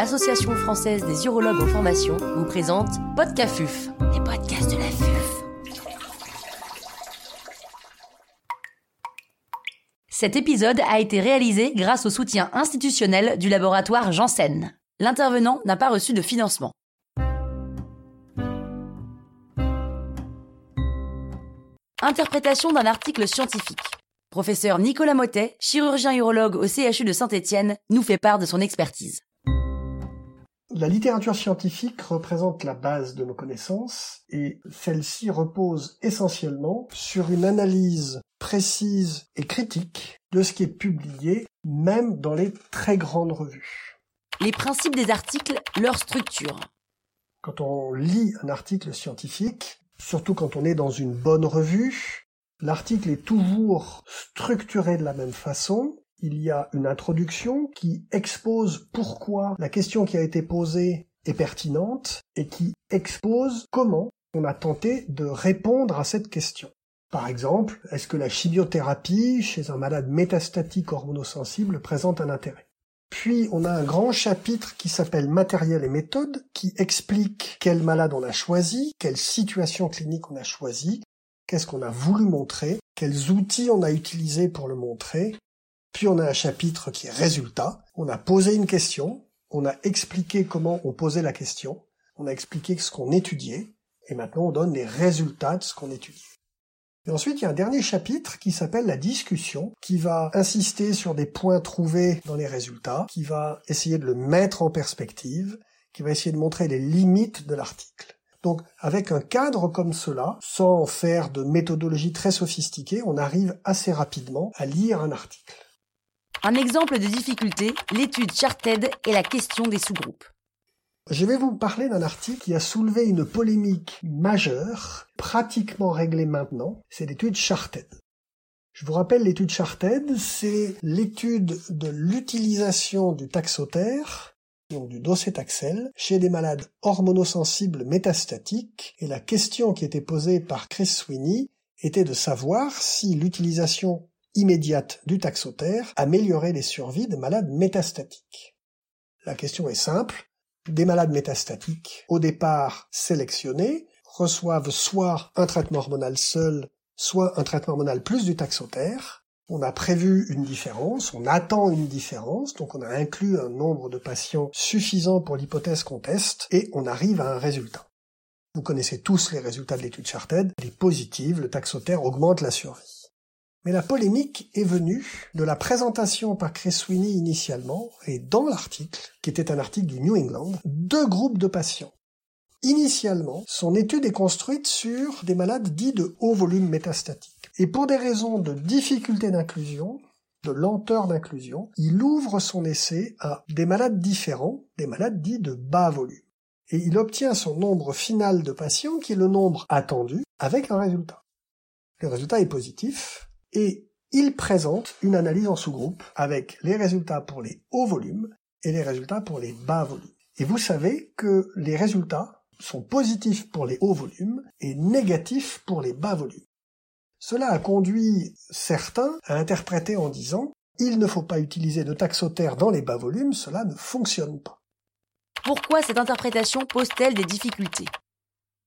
l'Association française des urologues en formation, vous présente Podcafuf, les podcasts de la FUF. Cet épisode a été réalisé grâce au soutien institutionnel du laboratoire Janssen. L'intervenant n'a pas reçu de financement. Interprétation d'un article scientifique. Professeur Nicolas Motet, chirurgien urologue au CHU de Saint-Étienne, nous fait part de son expertise. La littérature scientifique représente la base de nos connaissances et celle-ci repose essentiellement sur une analyse précise et critique de ce qui est publié, même dans les très grandes revues. Les principes des articles, leur structure. Quand on lit un article scientifique, surtout quand on est dans une bonne revue, l'article est toujours structuré de la même façon. Il y a une introduction qui expose pourquoi la question qui a été posée est pertinente et qui expose comment on a tenté de répondre à cette question. Par exemple, est-ce que la chimiothérapie chez un malade métastatique hormonosensible présente un intérêt? Puis on a un grand chapitre qui s'appelle Matériel et méthode, qui explique quel malade on a choisi, quelle situation clinique on a choisi, qu'est-ce qu'on a voulu montrer, quels outils on a utilisés pour le montrer. Puis on a un chapitre qui est résultat. On a posé une question, on a expliqué comment on posait la question, on a expliqué ce qu'on étudiait, et maintenant on donne les résultats de ce qu'on étudie. Et ensuite, il y a un dernier chapitre qui s'appelle la discussion, qui va insister sur des points trouvés dans les résultats, qui va essayer de le mettre en perspective, qui va essayer de montrer les limites de l'article. Donc, avec un cadre comme cela, sans faire de méthodologie très sophistiquée, on arrive assez rapidement à lire un article. Un exemple de difficulté, l'étude Charted et la question des sous-groupes. Je vais vous parler d'un article qui a soulevé une polémique majeure, pratiquement réglée maintenant, c'est l'étude Charted. Je vous rappelle l'étude Charted, c'est l'étude de l'utilisation du taxotère, donc du docétaxel, chez des malades hormonosensibles métastatiques, et la question qui était posée par Chris Sweeney était de savoir si l'utilisation immédiate du taxotère améliorait les survies de malades métastatiques. La question est simple, des malades métastatiques, au départ sélectionnés, reçoivent soit un traitement hormonal seul, soit un traitement hormonal plus du taxotère. On a prévu une différence, on attend une différence, donc on a inclus un nombre de patients suffisant pour l'hypothèse qu'on teste, et on arrive à un résultat. Vous connaissez tous les résultats de l'étude Charted. Les positives, le taxotère augmente la survie. Mais la polémique est venue de la présentation par Chris Sweeney initialement, et dans l'article, qui était un article du New England, deux groupes de patients. Initialement, son étude est construite sur des malades dits de haut volume métastatique. Et pour des raisons de difficulté d'inclusion, de lenteur d'inclusion, il ouvre son essai à des malades différents, des malades dits de bas volume. Et il obtient son nombre final de patients qui est le nombre attendu avec un résultat. Le résultat est positif, et il présente une analyse en sous-groupe avec les résultats pour les hauts volumes et les résultats pour les bas volumes. Et vous savez que les résultats sont positifs pour les hauts volumes et négatifs pour les bas volumes. Cela a conduit certains à interpréter en disant il ne faut pas utiliser de taxotère dans les bas volumes, cela ne fonctionne pas. Pourquoi cette interprétation pose-t-elle des difficultés?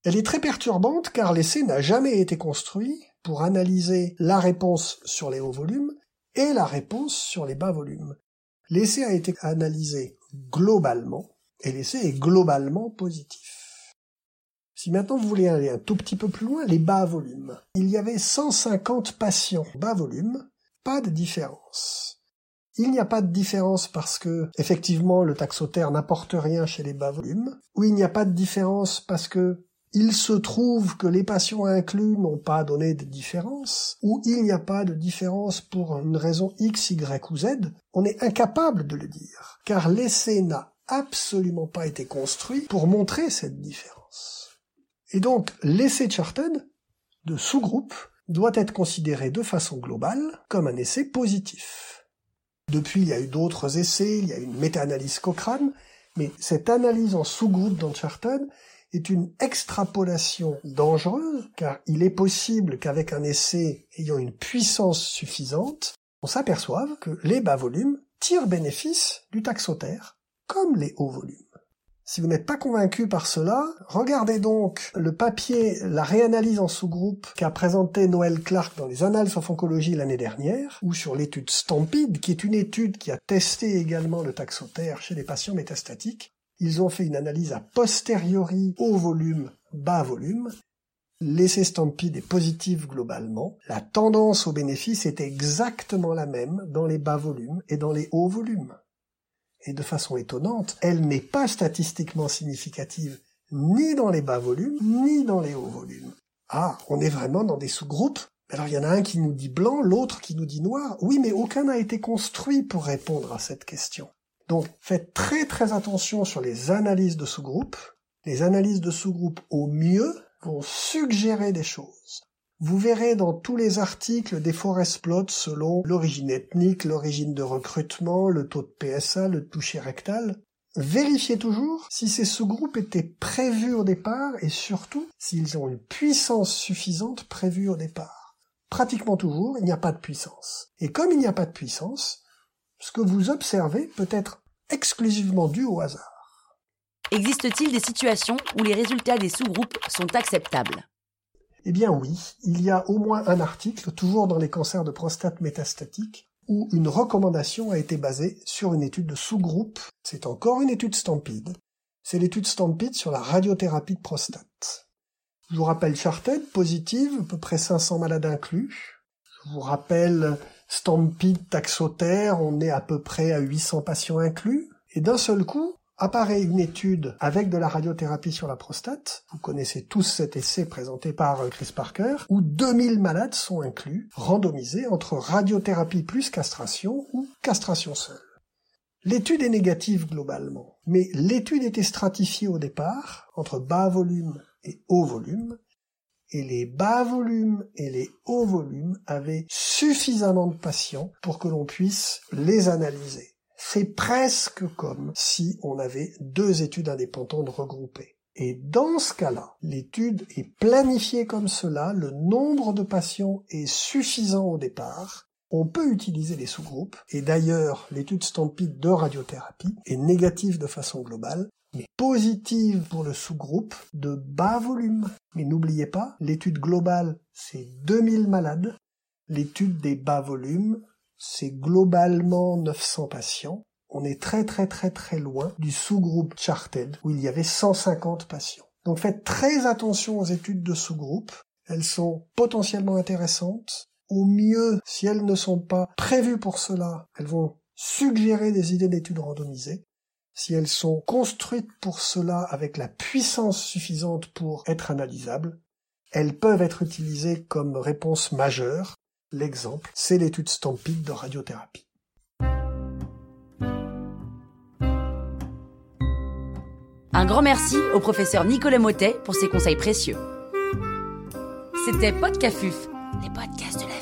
Elle est très perturbante car l'essai n'a jamais été construit pour analyser la réponse sur les hauts volumes et la réponse sur les bas volumes. L'essai a été analysé globalement et l'essai est globalement positif. Si maintenant vous voulez aller un tout petit peu plus loin, les bas volumes. Il y avait 150 patients bas volumes, pas de différence. Il n'y a pas de différence parce que, effectivement, le taxotère n'apporte rien chez les bas volumes, ou il n'y a pas de différence parce que il se trouve que les patients inclus n'ont pas donné de différence, ou il n'y a pas de différence pour une raison X, Y ou Z, on est incapable de le dire, car l'essai n'a absolument pas été construit pour montrer cette différence. Et donc, l'essai Charted, de sous-groupe, doit être considéré de façon globale comme un essai positif. Depuis, il y a eu d'autres essais, il y a eu une méta-analyse Cochrane, mais cette analyse en sous-groupe dans Charted est une extrapolation dangereuse, car il est possible qu'avec un essai ayant une puissance suffisante, on s'aperçoive que les bas volumes tirent bénéfice du taxotère, comme les hauts volumes. Si vous n'êtes pas convaincu par cela, regardez donc le papier, la réanalyse en sous-groupe qu'a présenté Noël Clark dans les Annales of Oncology l'année dernière, ou sur l'étude Stampede, qui est une étude qui a testé également le taxotère chez les patients métastatiques. Ils ont fait une analyse a posteriori haut volume, bas volume. L'essai Stampede est positif globalement. La tendance au bénéfice est exactement la même dans les bas volumes et dans les hauts volumes et de façon étonnante, elle n'est pas statistiquement significative ni dans les bas volumes, ni dans les hauts volumes. Ah, on est vraiment dans des sous-groupes. Alors il y en a un qui nous dit blanc, l'autre qui nous dit noir. Oui, mais aucun n'a été construit pour répondre à cette question. Donc faites très très attention sur les analyses de sous-groupes. Les analyses de sous-groupes au mieux vont suggérer des choses. Vous verrez dans tous les articles des forest plots selon l'origine ethnique, l'origine de recrutement, le taux de PSA, le toucher rectal. Vérifiez toujours si ces sous-groupes étaient prévus au départ et surtout s'ils ont une puissance suffisante prévue au départ. Pratiquement toujours, il n'y a pas de puissance. Et comme il n'y a pas de puissance, ce que vous observez peut être exclusivement dû au hasard. Existe-t-il des situations où les résultats des sous-groupes sont acceptables? Eh bien oui, il y a au moins un article, toujours dans les cancers de prostate métastatique, où une recommandation a été basée sur une étude de sous-groupe. C'est encore une étude Stampede. C'est l'étude Stampede sur la radiothérapie de prostate. Je vous rappelle Charted, positive, à peu près 500 malades inclus. Je vous rappelle Stampede taxotère, on est à peu près à 800 patients inclus. Et d'un seul coup, apparaît une étude avec de la radiothérapie sur la prostate. Vous connaissez tous cet essai présenté par euh, Chris Parker, où 2000 malades sont inclus, randomisés entre radiothérapie plus castration ou castration seule. L'étude est négative globalement, mais l'étude était stratifiée au départ entre bas volume et haut volume, et les bas volumes et les hauts volumes avaient suffisamment de patients pour que l'on puisse les analyser. C'est presque comme si on avait deux études indépendantes regroupées. Et dans ce cas-là, l'étude est planifiée comme cela, le nombre de patients est suffisant au départ, on peut utiliser les sous-groupes, et d'ailleurs l'étude Stampede de radiothérapie est négative de façon globale, mais positive pour le sous-groupe de bas volume. Mais n'oubliez pas, l'étude globale, c'est 2000 malades, l'étude des bas volumes, c'est globalement 900 patients. On est très très très très loin du sous-groupe Charted où il y avait 150 patients. Donc faites très attention aux études de sous-groupe. Elles sont potentiellement intéressantes. Au mieux, si elles ne sont pas prévues pour cela, elles vont suggérer des idées d'études randomisées. Si elles sont construites pour cela avec la puissance suffisante pour être analysables, elles peuvent être utilisées comme réponse majeure L'exemple, c'est l'étude Stampede de radiothérapie. Un grand merci au professeur Nicolas Motet pour ses conseils précieux. C'était Podcafuf, les podcasts de la.